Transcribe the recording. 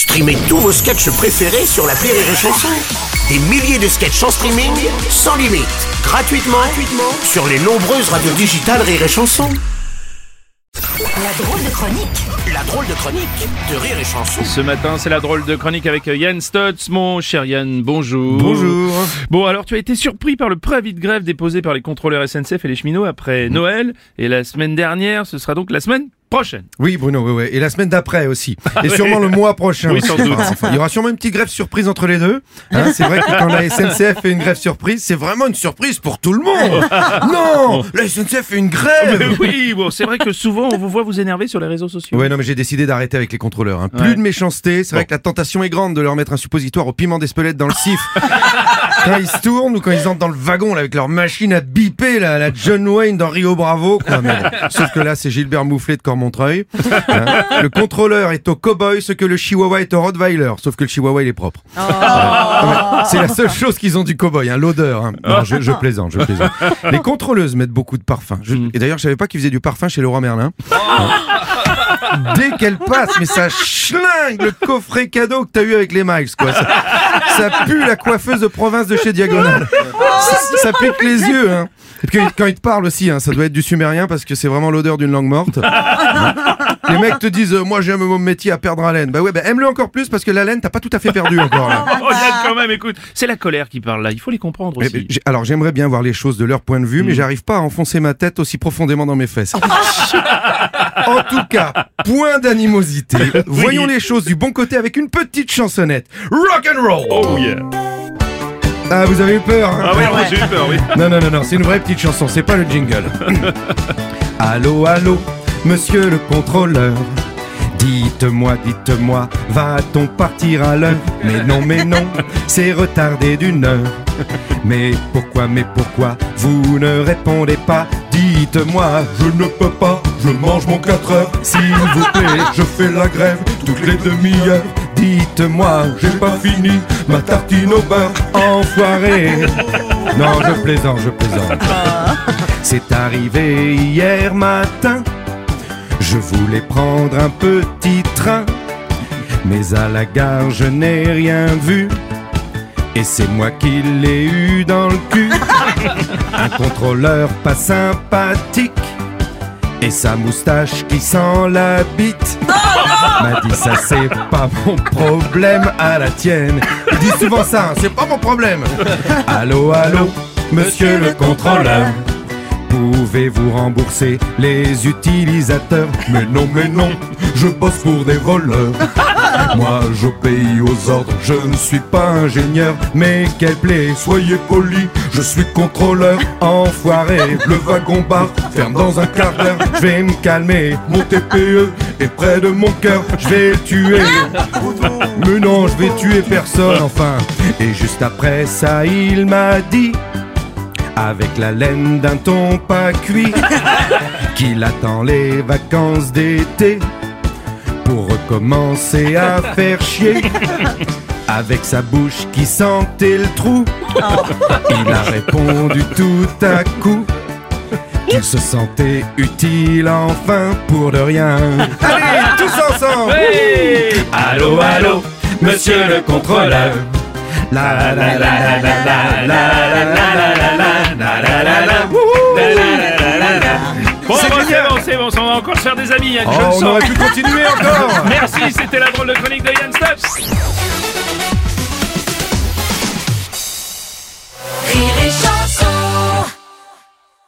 Streamez tous vos sketchs préférés sur la Rire et Chanson. Des milliers de sketchs en streaming, sans limite, gratuitement, gratuitement sur les nombreuses radios digitales Rire et Chanson. La drôle de chronique La drôle de chronique de Rire et Chanson. Ce matin, c'est la drôle de chronique avec Yann Stotz. Mon cher Yann, bonjour. Bonjour. Bon, alors tu as été surpris par le préavis de grève déposé par les contrôleurs SNCF et les cheminots après Noël. Et la semaine dernière, ce sera donc la semaine prochaine. Oui, Bruno, oui, oui. Et la semaine d'après aussi. Et sûrement le mois prochain. Oui, sans doute. Enfin, Il y aura sûrement une petite grève surprise entre les deux. Hein, c'est vrai que quand la SNCF fait une grève surprise, c'est vraiment une surprise pour tout le monde. Non La SNCF fait une grève oui, bon, c'est vrai que souvent on vous voit vous énerver sur les réseaux sociaux. Ouais, non, mais j'ai décidé d'arrêter avec les contrôleurs. hein. Plus Ouais. de méchanceté. C'est vrai que la tentation est grande de leur mettre un suppositoire au piment d'Espelette dans le sif. quand ils se tournent ou quand ils entrent dans le wagon là, avec leur machine à biper, là, la John Wayne dans Rio Bravo. Quoi. Mais bon, sauf que là, c'est Gilbert Moufflet de Cormontreuil. Hein. Le contrôleur est au cowboy ce que le chihuahua est au rottweiler. Sauf que le chihuahua, il est propre. Oh. Ouais, C'est la seule chose qu'ils ont du cowboy, hein, l'odeur. hein. Non, je, je plaisante, je plaisante. Les contrôleuses mettent beaucoup de parfum. Je-. Et d'ailleurs, je savais pas qu'ils faisaient du parfum chez Leroy Merlin. Dès qu'elle passe, mais ça schlingue le coffret cadeau que t'as eu avec les miles, quoi. Ça, pue la coiffeuse de province de chez Diagonal. Ça, ça pique les yeux, hein. Et puis quand ils te parlent aussi, hein, ça doit être du sumérien parce que c'est vraiment l'odeur d'une langue morte. Les mecs te disent, euh, moi j'aime mon métier à perdre haleine. Bah ouais, bah aime-le encore plus parce que la laine, t'as pas tout à fait perdu encore là. Oh Yann, quand même, écoute, c'est la colère qui parle là. Il faut les comprendre Eh aussi. j'ai- Alors j'aimerais bien voir les choses de leur point de vue, mais j'arrive pas à enfoncer ma tête aussi profondément dans mes fesses. en tout cas, point d'animosité. Voyons les choses du bon côté avec une petite chansonnette. Rock and roll. Oh yeah. Ah, vous avez eu peur hein Ah oui, moi, j'ai eu peur, oui. Non, non, non, non, c'est une vraie petite chanson, c'est pas le jingle. allô, allô, monsieur le contrôleur. Dites-moi, dites-moi, va-t-on partir à l'heure? Mais non, mais non, c'est retardé d'une heure. Mais pourquoi, mais pourquoi vous ne répondez pas? Dites-moi, je ne peux pas, je mange mon 4 heures. S'il vous plaît, je fais la grève toutes les demi-heures. Dites-moi, j'ai pas fini ma tartine au beurre, enfoiré. Non, je plaisante, je plaisante. C'est arrivé hier matin. Je voulais prendre un petit train, mais à la gare je n'ai rien vu. Et c'est moi qui l'ai eu dans le cul. Un contrôleur pas sympathique. Et sa moustache qui sent la bite M'a dit ça c'est pas mon problème à la tienne Il dit souvent ça, hein, c'est pas mon problème Allô, allô, monsieur le contrôleur Pouvez-vous rembourser les utilisateurs Mais non, mais non, je bosse pour des voleurs. Moi, j'obéis aux ordres, je ne suis pas ingénieur. Mais quel plaît, soyez poli, je suis contrôleur. Enfoiré, le wagon bar ferme dans un quart d'heure. Je vais me calmer, mon TPE est près de mon cœur. Je vais tuer. Mais non, je vais tuer personne, enfin. Et juste après ça, il m'a dit avec la laine d'un ton pas cuit, qu'il attend les vacances d'été pour recommencer à faire chier. Avec sa bouche qui sentait le trou, il a répondu tout à coup qu'il se sentait utile enfin pour de rien. Allez, tous ensemble Allô, allô, monsieur le contrôleur. La la la la la la la la la la Bon, C'est bon, c'est bon, c'est bon, on va encore se faire des amis, Yann, je le on sens. aurait pu continuer encore Merci, c'était la drôle de chronique de Yann Stotz.